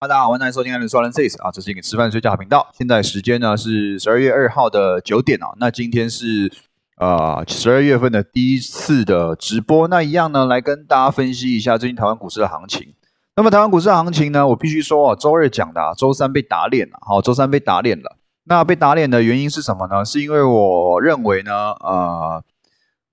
大家好，欢迎收听《人说人 says》啊，这是一个吃饭睡觉频道。现在时间呢是十二月二号的九点啊。那今天是呃十二月份的第一次的直播。那一样呢，来跟大家分析一下最近台湾股市的行情。那么台湾股市的行情呢，我必须说啊，周二讲的，周三被打脸了。好，周三被打脸了。那被打脸的原因是什么呢？是因为我认为呢，呃。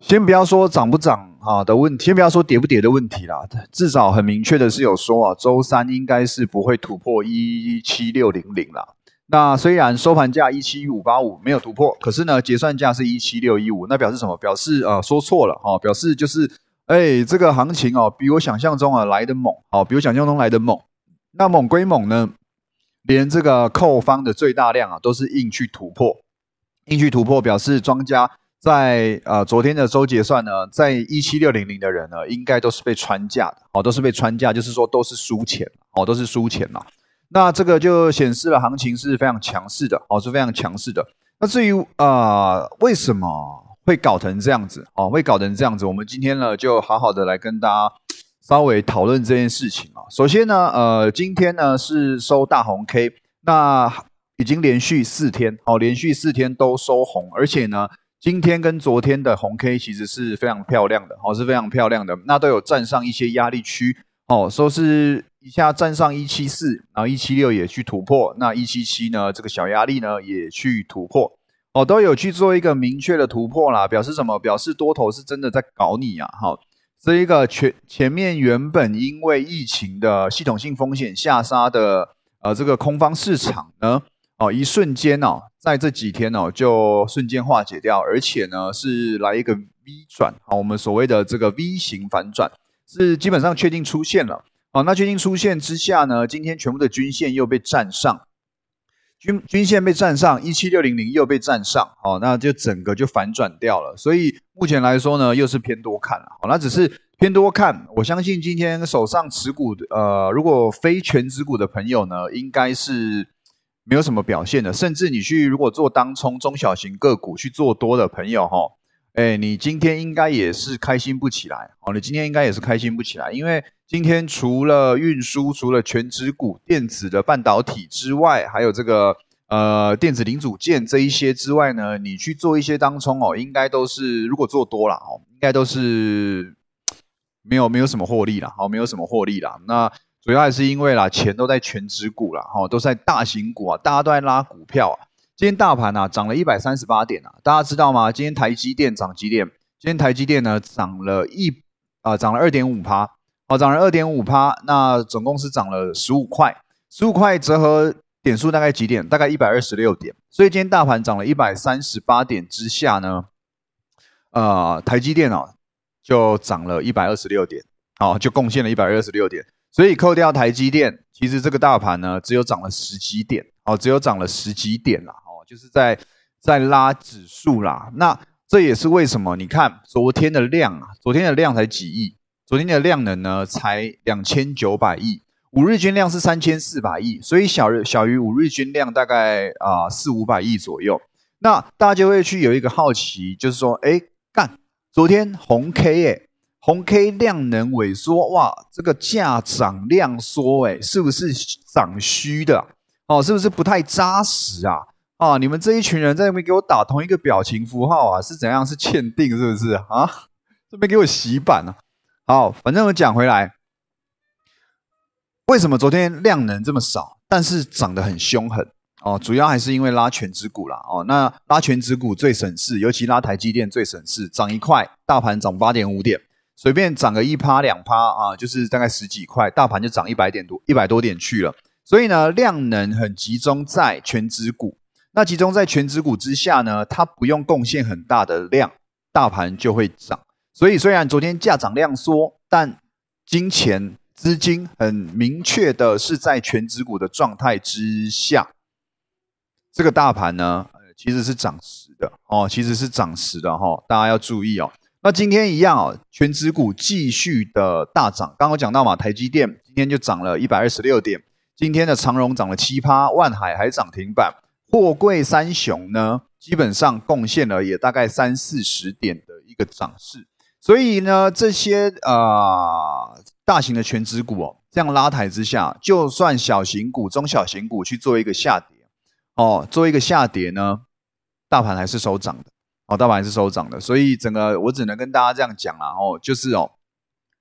先不要说涨不涨啊的问题，先不要说跌不跌的问题啦，至少很明确的是有说啊，周三应该是不会突破一七六零零啦。那虽然收盘价一七五八五没有突破，可是呢，结算价是一七六一五，那表示什么？表示啊说错了哈，表示就是哎这个行情哦比我想象中啊来的猛哦，比我想象中来的猛。那猛归猛呢，连这个扣方的最大量啊都是硬去突破，硬去突破表示庄家。在呃昨天的周结算呢，在一七六零零的人呢，应该都是被穿价的，哦，都是被穿价，就是说都是输钱，哦，都是输钱嘛。那这个就显示了行情是非常强势的，哦，是非常强势的。那至于啊为什么会搞成这样子，哦，会搞成这样子，我们今天呢就好好的来跟大家稍微讨论这件事情啊。首先呢，呃，今天呢是收大红 K，那已经连续四天，哦，连续四天都收红，而且呢。今天跟昨天的红 K 其实是非常漂亮的，哦，是非常漂亮的。那都有站上一些压力区，哦，说是一下站上一七四，然后一七六也去突破，那一七七呢，这个小压力呢也去突破，哦，都有去做一个明确的突破啦。表示什么？表示多头是真的在搞你啊！哈，这一个前前面原本因为疫情的系统性风险下杀的，呃，这个空方市场呢，哦，一瞬间哦。在这几天哦，就瞬间化解掉，而且呢是来一个 V 转啊，我们所谓的这个 V 型反转是基本上确定出现了啊。那确定出现之下呢，今天全部的均线又被站上，均均线被站上，一七六零零又被站上，哦，那就整个就反转掉了。所以目前来说呢，又是偏多看了，好，那只是偏多看。我相信今天手上持股的呃，如果非全职股的朋友呢，应该是。没有什么表现的，甚至你去如果做当冲中小型个股去做多的朋友哈，哎，你今天应该也是开心不起来哦。你今天应该也是开心不起来，因为今天除了运输、除了全指股、电子的半导体之外，还有这个呃电子零组件这一些之外呢，你去做一些当冲哦，应该都是如果做多了哦，应该都是没有没有什么获利了，好，没有什么获利了，那。主要还是因为啦，钱都在全职股啦，哈，都在大型股啊，大家都在拉股票啊。今天大盘啊涨了一百三十八点啊，大家知道吗？今天台积电涨几点？今天台积电呢涨了一啊，涨了二点五趴，哦，涨了二点五趴，那总共是涨了十五块，十五块折合点数大概几点？大概一百二十六点。所以今天大盘涨了一百三十八点之下呢，呃，台积电哦就涨了一百二十六点，哦，就贡献了一百二十六点。所以扣掉台积电，其实这个大盘呢，只有涨了十几点哦，只有涨了十几点啦哦，就是在在拉指数啦。那这也是为什么？你看昨天的量啊，昨天的量才几亿，昨天的量能呢才两千九百亿，五日均量是三千四百亿，所以小日小于五日均量大概啊四五百亿左右。那大家就会去有一个好奇，就是说，哎，干昨天红 K 哎。红 K 量能萎缩，哇，这个价涨量缩，哎，是不是涨虚的？哦，是不是不太扎实啊？啊，你们这一群人在那边给我打同一个表情符号啊，是怎样？是欠定是不是啊？这边给我洗版了。好，反正我讲回来，为什么昨天量能这么少，但是涨得很凶狠？哦，主要还是因为拉全指股啦。哦，那拉全指股最省事，尤其拉台积电最省事，涨一块，大盘涨八点五点。随便涨个一趴两趴啊，就是大概十几块，大盘就涨一百点多，一百多点去了。所以呢，量能很集中在全指股。那集中在全指股之下呢，它不用贡献很大的量，大盘就会涨。所以虽然昨天价涨量缩，但金钱资金很明确的是在全指股的状态之下，这个大盘呢，其实是涨实的哦，其实是涨实的哈，大家要注意哦。那今天一样哦，全指股继续的大涨。刚刚讲到嘛，台积电今天就涨了一百二十六点，今天的长荣涨了七趴，万海还涨停板，货柜三雄呢，基本上贡献了也大概三四十点的一个涨势。所以呢，这些啊大型的全指股哦，这样拉抬之下，就算小型股、中小型股去做一个下跌，哦，做一个下跌呢，大盘还是收涨的，哦，大盘还是收涨的。所以整个我只能跟大家这样讲啦，哦，就是哦，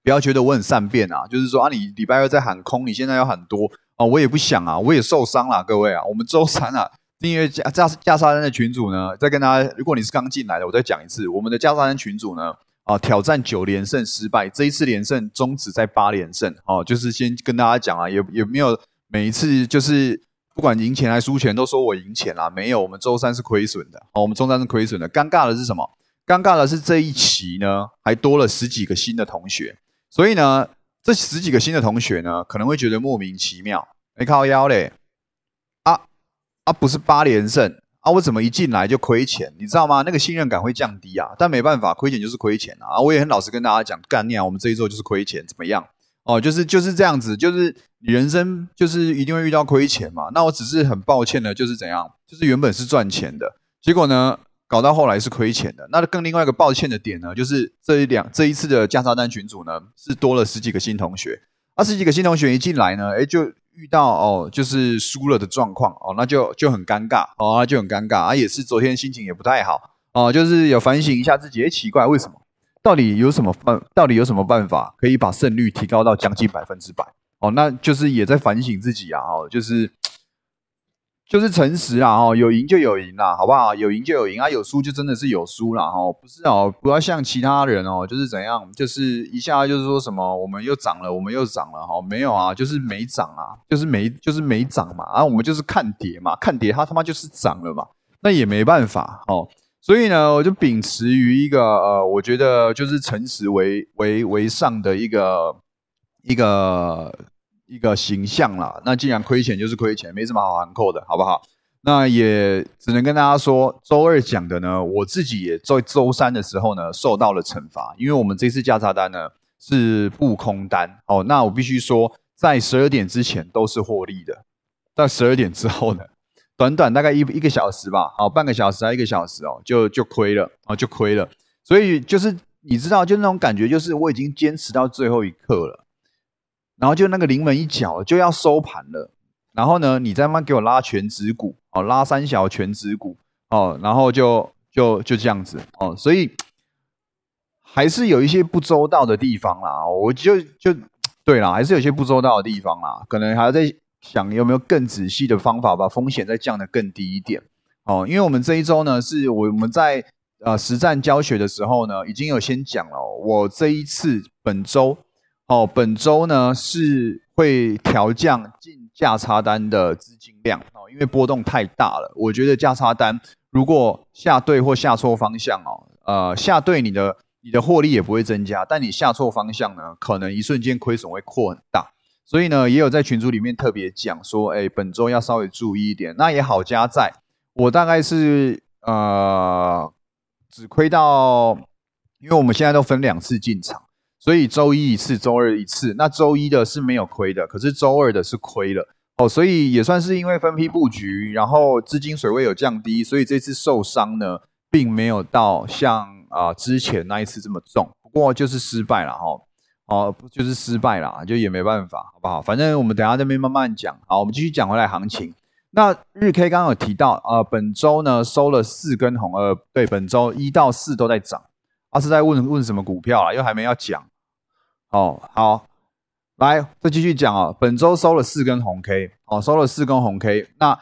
不要觉得我很善变啊，就是说啊，你礼拜二在喊空，你现在要喊多哦，我也不想啊，我也受伤了，各位啊，我们周三啊。订阅加加加沙山的群主呢，再跟大家，如果你是刚进来的，我再讲一次，我们的加沙山群主呢，啊，挑战九连胜失败，这一次连胜终止在八连胜，哦，就是先跟大家讲啊，也也没有每一次就是不管赢钱还输钱都说我赢钱啦，没有，我们周三是亏损的，哦，我们周三是亏损的。尴尬的是什么？尴尬的是这一期呢，还多了十几个新的同学，所以呢，这十几个新的同学呢，可能会觉得莫名其妙，没靠腰嘞。啊啊，不是八连胜啊！我怎么一进来就亏钱？你知道吗？那个信任感会降低啊！但没办法，亏钱就是亏钱啊！我也很老实跟大家讲，干念，我们这一周就是亏钱，怎么样？哦，就是就是这样子，就是你人生就是一定会遇到亏钱嘛。那我只是很抱歉的，就是怎样？就是原本是赚钱的，结果呢，搞到后来是亏钱的。那更另外一个抱歉的点呢，就是这一两这一次的加沙单群组呢，是多了十几个新同学。二十几个新同学一进来呢，哎就。遇到哦，就是输了的状况哦，那就就很尴尬哦，就很尴尬啊，也是昨天心情也不太好哦，就是有反省一下自己，哎奇怪为什么？到底有什么办？到底有什么办法可以把胜率提高到将近百分之百？哦，那就是也在反省自己啊，哦，就是。就是诚实啊，哦，有赢就有赢啦，好不好？有赢就有赢啊，有输就真的是有输啦，哦，不是哦，不要像其他人哦，就是怎样，就是一下就是说什么我们又涨了，我们又涨了，哈，没有啊，就是没涨啊，就是没就是没涨嘛，啊，我们就是看跌嘛，看跌它他妈就是涨了嘛，那也没办法哦，所以呢，我就秉持于一个呃，我觉得就是诚实为为为上的一个一个。一个形象啦，那既然亏钱就是亏钱，没什么好含扣的，好不好？那也只能跟大家说，周二讲的呢，我自己也在周三的时候呢受到了惩罚，因为我们这次价差单呢是不空单哦。那我必须说，在十二点之前都是获利的，在十二点之后呢，短短大概一一个小时吧，好，半个小时还一个小时哦，就就亏了哦，就亏了。所以就是你知道，就那种感觉，就是我已经坚持到最后一刻了。然后就那个临门一脚就要收盘了，然后呢，你再慢给我拉全指股哦，拉三小全指股哦，然后就就就这样子哦，所以还是有一些不周到的地方啦。我就就对啦，还是有些不周到的地方啦，可能还要在想有没有更仔细的方法把风险再降得更低一点哦。因为我们这一周呢，是我我们在呃实战教学的时候呢，已经有先讲了，我这一次本周。哦，本周呢是会调降进价差单的资金量哦，因为波动太大了。我觉得价差单如果下对或下错方向哦，呃，下对你的你的获利也不会增加，但你下错方向呢，可能一瞬间亏损会扩很大。所以呢，也有在群组里面特别讲说，哎，本周要稍微注意一点。那也好加在，我大概是呃只亏到，因为我们现在都分两次进场。所以周一一次，周二一次。那周一的是没有亏的，可是周二的是亏了哦。所以也算是因为分批布局，然后资金水位有降低，所以这次受伤呢，并没有到像啊之前那一次这么重。不过就是失败了哈，哦就是失败了，就也没办法，好不好？反正我们等下这边慢慢讲。好，我们继续讲回来行情。那日 K 刚刚有提到啊，本周呢收了四根红，呃，对，本周一到四都在涨。阿是在问问什么股票啊？又还没要讲。哦，好，来再继续讲啊。本周收了四根红 K，哦，收了四根红 K，那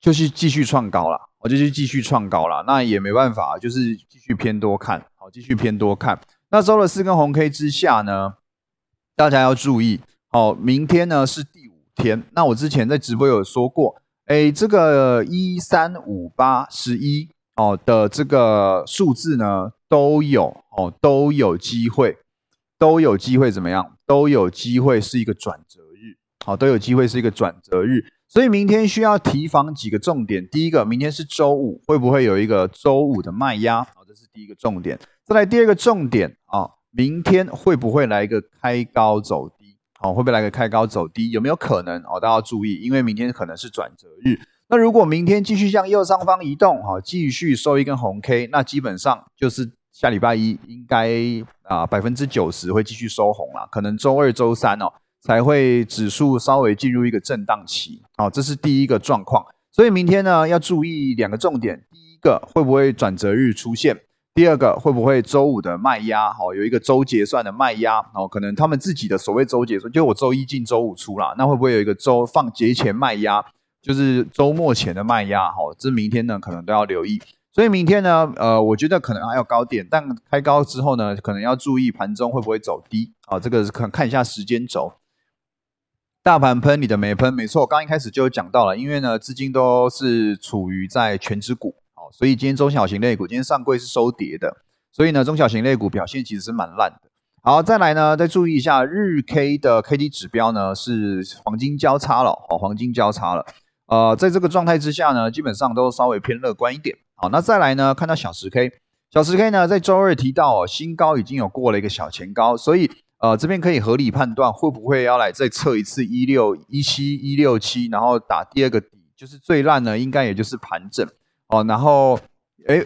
就去继续创高了，我就去继续创高了。那也没办法，就是继续偏多看，好，继续偏多看。那收了四根红 K 之下呢，大家要注意，哦，明天呢是第五天。那我之前在直播有说过，哎，这个一三五八十一哦的这个数字呢都有哦都有机会。都有机会怎么样？都有机会是一个转折日，好，都有机会是一个转折日。所以明天需要提防几个重点。第一个，明天是周五，会不会有一个周五的卖压？好，这是第一个重点。再来第二个重点啊，明天会不会来一个开高走低？好，会不会来个开高走低？有没有可能？哦，大家要注意，因为明天可能是转折日。那如果明天继续向右上方移动，好，继续收一根红 K，那基本上就是。下礼拜一应该啊百分之九十会继续收红了，可能周二、周三哦才会指数稍微进入一个震荡期。好，这是第一个状况。所以明天呢要注意两个重点：第一个会不会转折日出现？第二个会不会周五的卖压？好，有一个周结算的卖压。哦，可能他们自己的所谓周结算，就我周一进周五出啦，那会不会有一个周放节前卖压？就是周末前的卖压？好，这明天呢可能都要留意。所以明天呢，呃，我觉得可能还有高点，但开高之后呢，可能要注意盘中会不会走低啊？这个是看看一下时间轴。大盘喷，你的没喷，没错，刚一开始就讲到了，因为呢，资金都是处于在全指股，所以今天中小型类股今天上柜是收跌的，所以呢，中小型类股表现其实是蛮烂的。好，再来呢，再注意一下日 K 的 K D 指标呢是黄金交叉了，好，黄金交叉了，呃，在这个状态之下呢，基本上都稍微偏乐观一点。好，那再来呢？看到小十 K，小十 K 呢，在周二提到哦，新高已经有过了一个小前高，所以呃，这边可以合理判断会不会要来再测一次一六一七一六七，然后打第二个底，就是最烂呢，应该也就是盘整哦。然后哎，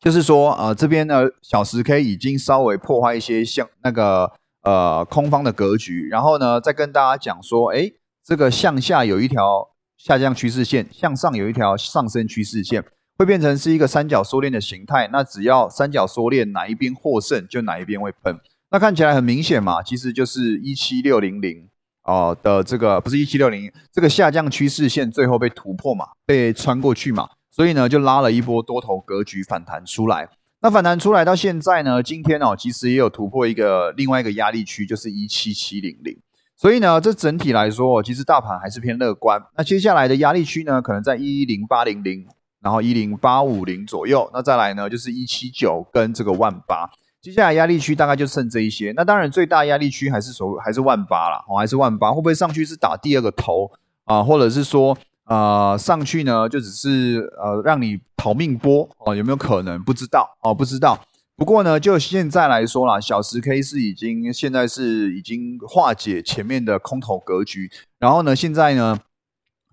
就是说呃，这边呢，小十 K 已经稍微破坏一些像那个呃空方的格局，然后呢，再跟大家讲说，哎，这个向下有一条下降趋势线，向上有一条上升趋势线。会变成是一个三角缩链的形态，那只要三角缩链哪一边获胜，就哪一边会喷。那看起来很明显嘛，其实就是一七六零零哦的这个不是一七六零这个下降趋势线最后被突破嘛，被穿过去嘛，所以呢就拉了一波多头格局反弹出来。那反弹出来到现在呢，今天哦其实也有突破一个另外一个压力区，就是一七七零零。所以呢，这整体来说，其实大盘还是偏乐观。那接下来的压力区呢，可能在一一零八零零。然后一零八五零左右，那再来呢就是一七九跟这个万八，接下来压力区大概就剩这一些。那当然最大压力区还是所还是万八啦，哦还是万八，会不会上去是打第二个头啊？或者是说呃上去呢就只是呃让你逃命波哦？有没有可能？不知道哦，不知道。不过呢，就现在来说啦，小十 K 是已经现在是已经化解前面的空头格局，然后呢现在呢。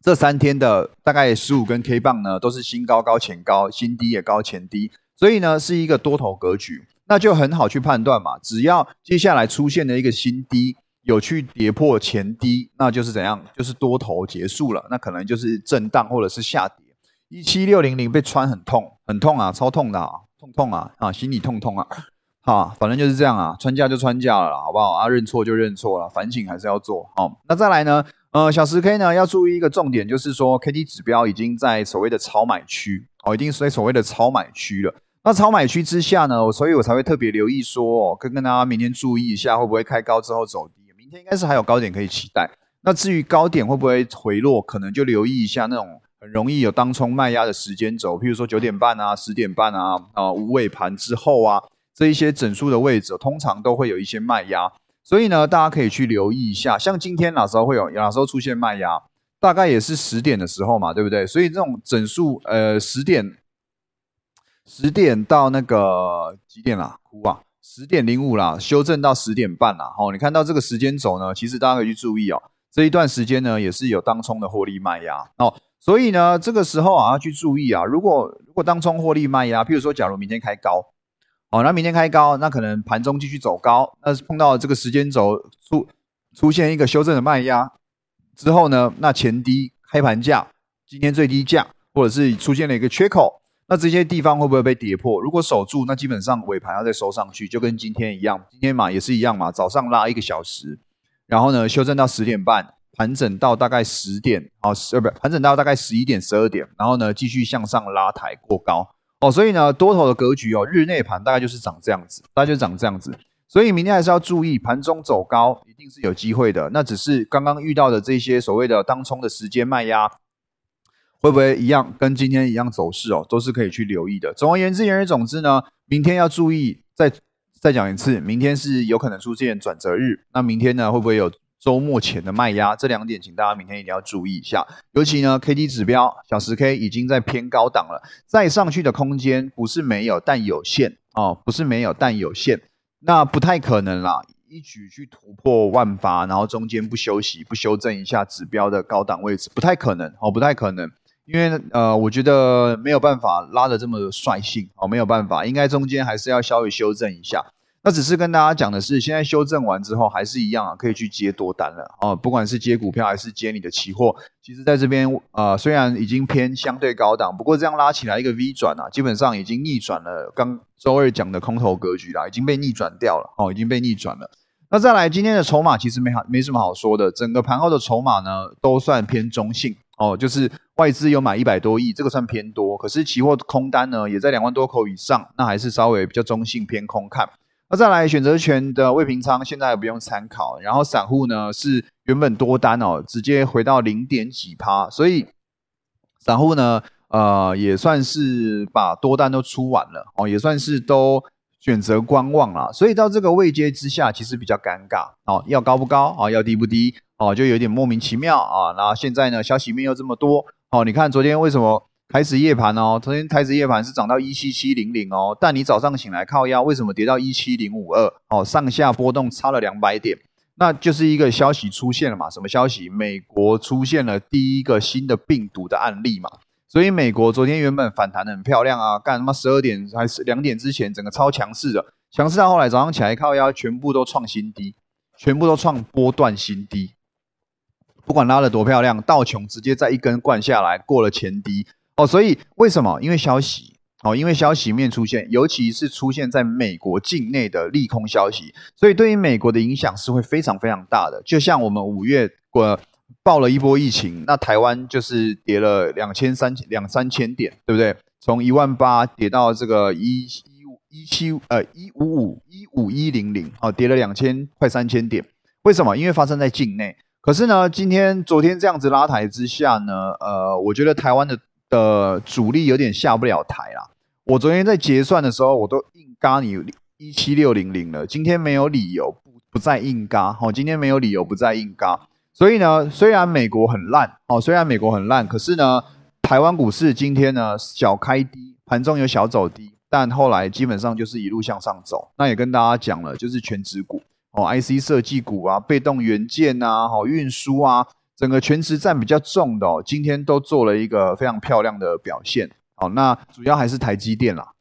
这三天的大概十五根 K 棒呢，都是新高高前高，新低也高前低，所以呢是一个多头格局，那就很好去判断嘛。只要接下来出现的一个新低有去跌破前低，那就是怎样？就是多头结束了，那可能就是震荡或者是下跌。一七六零零被穿很痛，很痛啊，超痛的啊，痛痛啊啊，心里痛痛啊，哈，反正就是这样啊，穿价就穿价了，好不好啊？认错就认错了，反省还是要做好。那再来呢？呃，小十 K 呢要注意一个重点，就是说 K D 指标已经在所谓的超买区哦，已经在所谓的超买区了。那超买区之下呢，所以我才会特别留意说，跟跟大家明天注意一下，会不会开高之后走低？明天应该是还有高点可以期待。那至于高点会不会回落，可能就留意一下那种很容易有当冲卖压的时间轴，譬如说九点半啊、十点半啊、啊无尾盘之后啊，这一些整数的位置，通常都会有一些卖压。所以呢，大家可以去留意一下，像今天哪时候会有，哪时候出现卖压，大概也是十点的时候嘛，对不对？所以这种整数，呃，十点，十点到那个几点啦？哭啊，十点零五啦，修正到十点半啦。哦，你看到这个时间轴呢，其实大家可以去注意哦，这一段时间呢，也是有当冲的获利卖压哦。所以呢，这个时候啊，要去注意啊，如果如果当冲获利卖压，譬如说，假如明天开高。好，那明天开高，那可能盘中继续走高，那碰到这个时间轴出出现一个修正的卖压之后呢，那前低开盘价今天最低价，或者是出现了一个缺口，那这些地方会不会被跌破？如果守住，那基本上尾盘要再收上去，就跟今天一样，今天嘛也是一样嘛，早上拉一个小时，然后呢修正到十点半，盘整到大概十点，哦，十呃不盘整到大概十一点十二点，然后呢继续向上拉抬过高。哦，所以呢，多头的格局哦，日内盘大概就是长这样子，大概就长这样子。所以明天还是要注意，盘中走高一定是有机会的。那只是刚刚遇到的这些所谓的当冲的时间卖压，会不会一样跟今天一样走势哦，都是可以去留意的。总而言之，言而总之呢，明天要注意，再再讲一次，明天是有可能出现转折日。那明天呢，会不会有？周末前的卖压，这两点，请大家明天一定要注意一下。尤其呢，K D 指标小十 K 已经在偏高档了，再上去的空间不是没有，但有限哦，不是没有，但有限。那不太可能啦，一举去突破万八，然后中间不休息、不修正一下指标的高档位置，不太可能哦，不太可能。因为呃，我觉得没有办法拉的这么率性哦，没有办法，应该中间还是要稍微修正一下。那只是跟大家讲的是，现在修正完之后还是一样啊，可以去接多单了哦。不管是接股票还是接你的期货，其实在这边呃虽然已经偏相对高档，不过这样拉起来一个 V 转啊，基本上已经逆转了刚周二讲的空头格局啦，已经被逆转掉了哦，已经被逆转了。那再来今天的筹码其实没好没什么好说的，整个盘后的筹码呢都算偏中性哦，就是外资有买一百多亿，这个算偏多，可是期货空单呢也在两万多口以上，那还是稍微比较中性偏空看。那再来选择权的未平仓，现在不用参考。然后散户呢是原本多单哦，直接回到零点几趴，所以散户呢，呃，也算是把多单都出完了哦，也算是都选择观望了。所以到这个位阶之下，其实比较尴尬哦，要高不高啊？要低不低哦？就有点莫名其妙啊。然后现在呢，消息面又这么多哦，你看昨天为什么？开始夜盘哦，昨天开始夜盘是涨到一七七零零哦，但你早上醒来靠压，为什么跌到一七零五二？哦，上下波动差了两百点，那就是一个消息出现了嘛？什么消息？美国出现了第一个新的病毒的案例嘛？所以美国昨天原本反弹的很漂亮啊，干他妈十二点还是两点之前，整个超强势的，强势到后来早上起来靠腰，全部都创新低，全部都创波段新低，不管拉的多漂亮，道琼直接在一根灌下来，过了前低。哦，所以为什么？因为消息哦，因为消息面出现，尤其是出现在美国境内的利空消息，所以对于美国的影响是会非常非常大的。就像我们五月过爆了一波疫情，那台湾就是跌了两千三两三千点，对不对？从一万八跌到这个一一一七呃一五五一五一零零，哦，跌了两千快三千点。为什么？因为发生在境内。可是呢，今天昨天这样子拉抬之下呢，呃，我觉得台湾的。的主力有点下不了台啦。我昨天在结算的时候，我都硬嘎你一七六零零了。今天没有理由不不再硬嘎，好，今天没有理由不再硬嘎。所以呢，虽然美国很烂，哦，虽然美国很烂，可是呢，台湾股市今天呢小开低，盘中有小走低，但后来基本上就是一路向上走。那也跟大家讲了，就是全指股哦，IC 设计股啊，被动元件啊，好运输啊。整个全职占比较重的哦，今天都做了一个非常漂亮的表现。好，那主要还是台积电啦，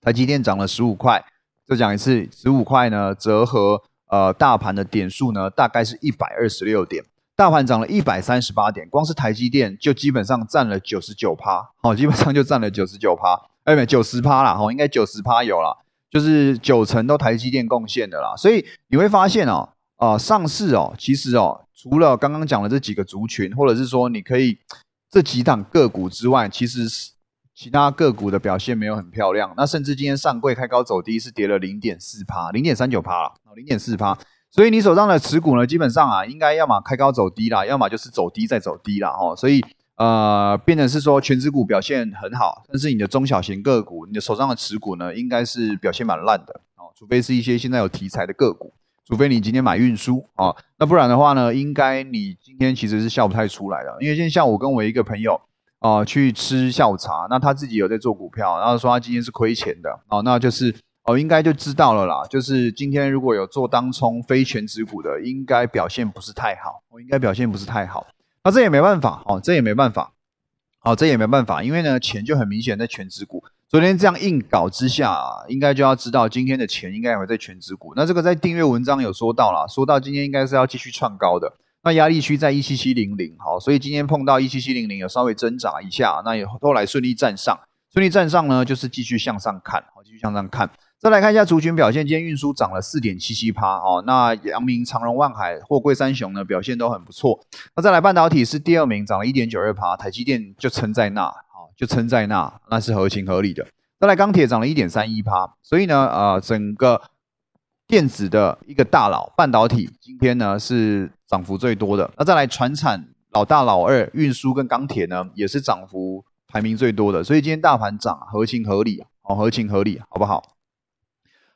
台积电涨了十五块，再讲一次，十五块呢折合呃大盘的点数呢大概是一百二十六点，大盘涨了一百三十八点，光是台积电就基本上占了九十九趴，好，基本上就占了九十九趴，哎没九十趴啦，哈，应该九十趴有了，就是九成都台积电贡献的啦，所以你会发现哦，啊上市哦，其实哦。除了刚刚讲的这几个族群，或者是说你可以这几档个股之外，其实是其他个股的表现没有很漂亮。那甚至今天上柜开高走低，是跌了零点四趴，零点三九趴了，零点四趴。所以你手上的持股呢，基本上啊，应该要么开高走低啦，要么就是走低再走低啦。哦。所以呃，变成是说全指股表现很好，但是你的中小型个股，你的手上的持股呢，应该是表现蛮烂的哦，除非是一些现在有题材的个股。除非你今天买运输啊，那不然的话呢，应该你今天其实是笑不太出来的。因为今天下午跟我一个朋友啊去吃下午茶，那他自己有在做股票，然后说他今天是亏钱的哦，那就是哦应该就知道了啦。就是今天如果有做当冲非全指股的，应该表现不是太好，我应该表现不是太好。那这也没办法哦，这也没办法，哦这也没办法，因为呢钱就很明显在全指股。昨天这样硬搞之下，应该就要知道今天的钱应该也会在全指股。那这个在订阅文章有说到了，说到今天应该是要继续创高的。那压力区在一七七零零，好，所以今天碰到一七七零零有稍微挣扎一下，那也后来顺利站上，顺利站上呢就是继续向上看，好，继续向上看。再来看一下族群表现，今天运输涨了四点七七趴，哦，那阳明、长荣、万海、货柜三雄呢表现都很不错。那再来半导体是第二名，涨了一点九二趴，台积电就撑在那。就撑在那，那是合情合理的。再来，钢铁涨了一点三一趴，所以呢，呃，整个电子的一个大佬，半导体今天呢是涨幅最多的。那再来，船产老大老二，运输跟钢铁呢也是涨幅排名最多的。所以今天大盘涨，合情合理，哦，合情合理，好不好？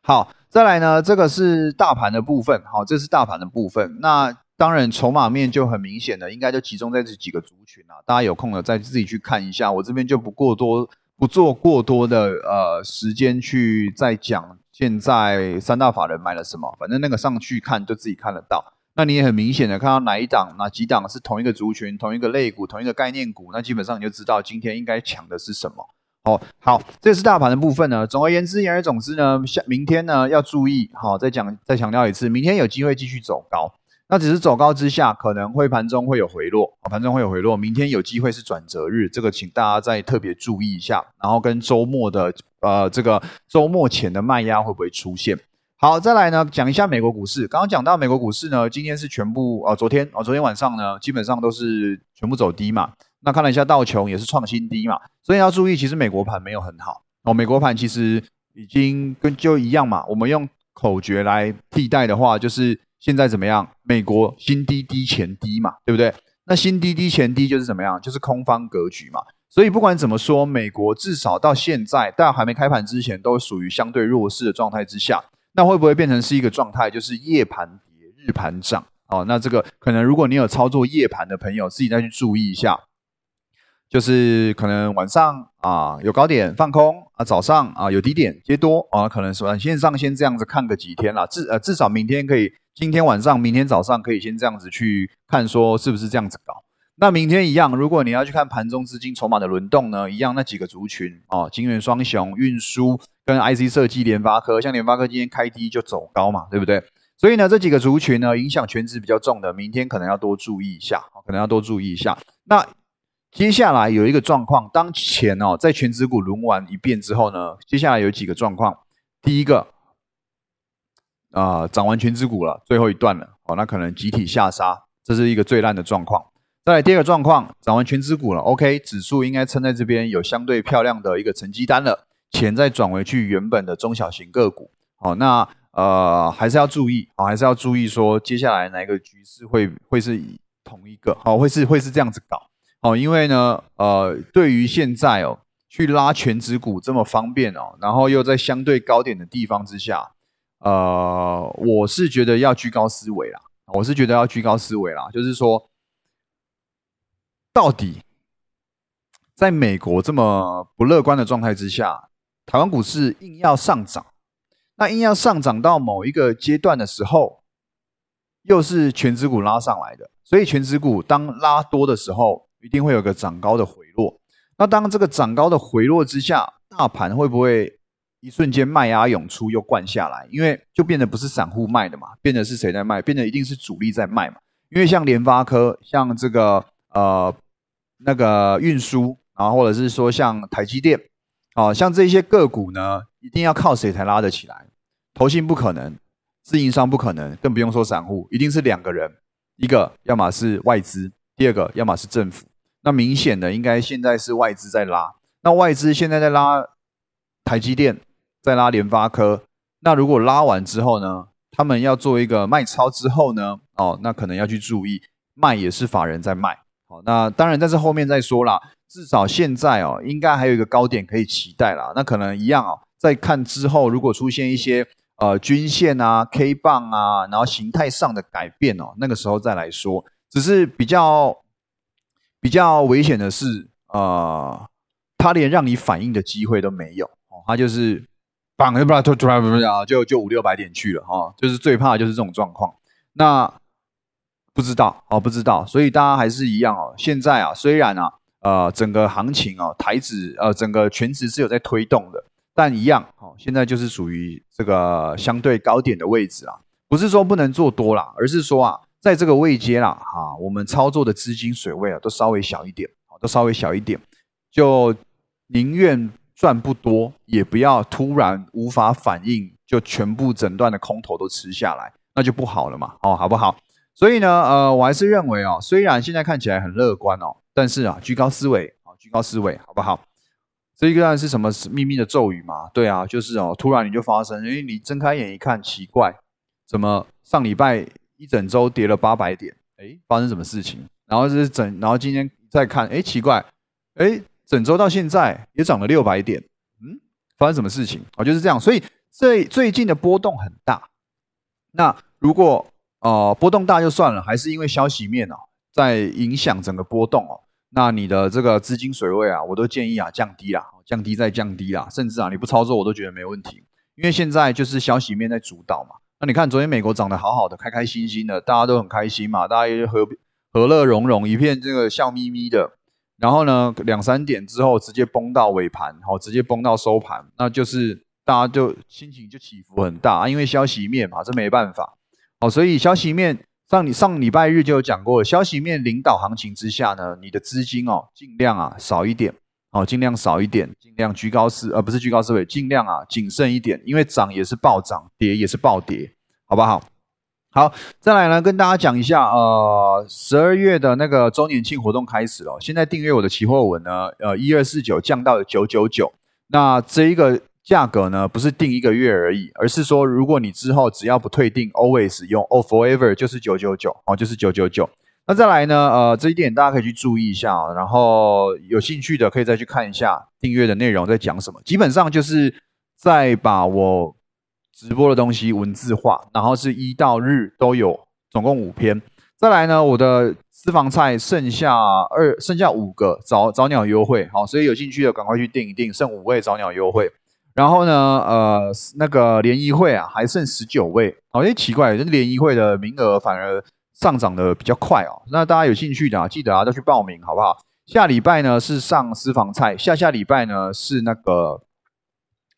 好，再来呢，这个是大盘的部分，好，这是大盘的部分。那当然，筹码面就很明显的，应该就集中在这几个族群啊。大家有空了再自己去看一下，我这边就不过多，不做过多的呃时间去再讲。现在三大法人买了什么？反正那个上去看就自己看得到。那你也很明显的看到哪一档、哪几档是同一个族群、同一个类股、同一个概念股，那基本上你就知道今天应该抢的是什么。哦，好，这是大盘的部分呢。总而言之，言而总之呢，下明天呢要注意，好，再讲再强调一次，明天有机会继续走高，那只是走高之下可能会盘中会有回落，盘中会有回落。明天有机会是转折日，这个请大家再特别注意一下。然后跟周末的呃这个周末前的卖压会不会出现？好，再来呢讲一下美国股市。刚刚讲到美国股市呢，今天是全部啊，昨天啊，昨天晚上呢基本上都是全部走低嘛。那看了一下道琼也是创新低嘛，所以要注意，其实美国盘没有很好哦。美国盘其实已经跟就一样嘛。我们用口诀来替代的话，就是现在怎么样？美国新低低前低嘛，对不对？那新低低前低就是怎么样？就是空方格局嘛。所以不管怎么说，美国至少到现在，大家还没开盘之前，都属于相对弱势的状态之下。那会不会变成是一个状态，就是夜盘跌，日盘涨？哦，那这个可能如果你有操作夜盘的朋友，自己再去注意一下。就是可能晚上啊有高点放空啊，早上啊有低点接多啊，可能是短线上先这样子看个几天啦，至呃至少明天可以，今天晚上、明天早上可以先这样子去看，说是不是这样子搞。那明天一样，如果你要去看盘中资金筹码的轮动呢，一样那几个族群哦，金元双雄、运输跟 IC 设计、联发科，像联发科今天开低就走高嘛，对不对？所以呢，这几个族群呢，影响全值比较重的，明天可能要多注意一下，可能要多注意一下。那接下来有一个状况，当前哦，在全指股轮完一遍之后呢，接下来有几个状况。第一个，啊，涨完全指股了，最后一段了，哦，那可能集体下杀，这是一个最烂的状况。再来第二个状况，涨完全指股了，OK，指数应该撑在这边，有相对漂亮的一个成绩单了，钱再转回去原本的中小型个股，好，那呃还是要注意啊，还是要注意说接下来哪一个局势会会是同一个，好，会是会是这样子搞。哦，因为呢，呃，对于现在哦，去拉全指股这么方便哦，然后又在相对高点的地方之下，呃，我是觉得要居高思维啦，我是觉得要居高思维啦，就是说，到底在美国这么不乐观的状态之下，台湾股市硬要上涨，那硬要上涨到某一个阶段的时候，又是全指股拉上来的，所以全指股当拉多的时候。一定会有个涨高的回落，那当这个涨高的回落之下，大盘会不会一瞬间卖压涌出又灌下来？因为就变得不是散户卖的嘛，变得是谁在卖？变得一定是主力在卖嘛。因为像联发科，像这个呃那个运输啊，或者是说像台积电啊，像这些个股呢，一定要靠谁才拉得起来？投信不可能，自营商不可能，更不用说散户，一定是两个人，一个要么是外资，第二个要么是政府。那明显的应该现在是外资在拉，那外资现在在拉台积电，在拉联发科。那如果拉完之后呢，他们要做一个卖超之后呢，哦，那可能要去注意卖也是法人在卖。好，那当然，但是后面再说啦，至少现在哦，应该还有一个高点可以期待啦。那可能一样哦，在看之后如果出现一些呃均线啊、K 棒啊，然后形态上的改变哦，那个时候再来说，只是比较。比较危险的是，呃，他连让你反应的机会都没有，他就是绑就不突突然不啊，就就五六百点去了，哈，就是最怕的就是这种状况。那不知道哦，不知道，所以大家还是一样哦。现在啊，虽然啊，呃，整个行情啊，台指呃，整个全指是有在推动的，但一样，哦，现在就是属于这个相对高点的位置啊，不是说不能做多啦，而是说啊。在这个位阶啦，哈，我们操作的资金水位啊，都稍微小一点，都稍微小一点，就宁愿赚不多，也不要突然无法反应，就全部整段的空头都吃下来，那就不好了嘛，哦，好不好？所以呢，呃，我还是认为哦，虽然现在看起来很乐观哦，但是啊，居高思维啊，居高思维，好不好？这一个是什么秘密的咒语嘛？对啊，就是哦，突然你就发生，因为你睁开眼一看，奇怪，怎么上礼拜？一整周跌了八百点，哎，发生什么事情？然后是整，然后今天再看，哎，奇怪，哎，整周到现在也涨了六百点，嗯，发生什么事情？哦，就是这样。所以最最近的波动很大。那如果呃波动大就算了，还是因为消息面哦在影响整个波动哦，那你的这个资金水位啊，我都建议啊降低啦，降低再降低啦，甚至啊你不操作我都觉得没问题，因为现在就是消息面在主导嘛。那你看，昨天美国涨得好好的，开开心心的，大家都很开心嘛，大家也和和乐融融，一片这个笑眯眯的。然后呢两三点之后直接崩到尾盘，好，直接崩到收盘，那就是大家就心情就起伏很大，因为消息面嘛，这没办法，好，所以消息面上你上礼拜日就有讲过，消息面领导行情之下呢，你的资金哦尽量啊少一点。哦，尽量少一点，尽量居高思，而不是居高思维，尽量啊谨慎一点，因为涨也是暴涨，跌也是暴跌，好不好？好，再来呢，跟大家讲一下，呃，十二月的那个周年庆活动开始了，现在订阅我的期货文呢，呃，一二四九降到九九九，那这一个价格呢，不是定一个月而已，而是说，如果你之后只要不退订，always 用，all forever 就是九九九，哦，就是九九九。那再来呢？呃，这一点大家可以去注意一下，然后有兴趣的可以再去看一下订阅的内容在讲什么。基本上就是在把我直播的东西文字化，然后是一到日都有，总共五篇。再来呢，我的私房菜剩下二，剩下五个早早鸟优惠，好，所以有兴趣的赶快去订一订，剩五位早鸟优惠。然后呢，呃，那个联谊会啊，还剩十九位，好，像奇怪，这联谊会的名额反而。上涨的比较快哦，那大家有兴趣的啊，记得啊，都去报名好不好？下礼拜呢是上私房菜，下下礼拜呢是那个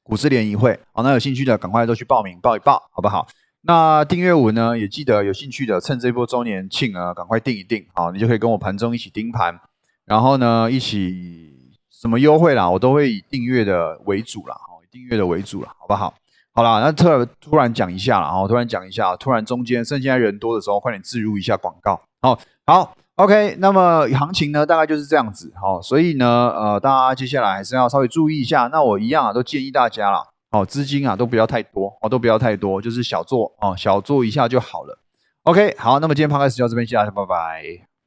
股市联谊会，好，那有兴趣的赶快都去报名报一报，好不好？那订阅我呢也记得有兴趣的趁这波周年庆啊，赶快订一订，好，你就可以跟我盘中一起盯盘，然后呢一起什么优惠啦，我都会以订阅的为主啦，好，订阅的为主了，好不好？好啦，那突突然讲一下了，哦，突然讲一下，突然中间趁现在人多的时候，快点置入一下广告。好，好，OK，那么行情呢，大概就是这样子。好，所以呢，呃，大家接下来还是要稍微注意一下。那我一样啊，都建议大家了，哦，资金啊都不要太多，哦，都不要太多，就是小做，哦，小做一下就好了。OK，好，那么今天 p 开始就到这边，谢谢大家，拜拜。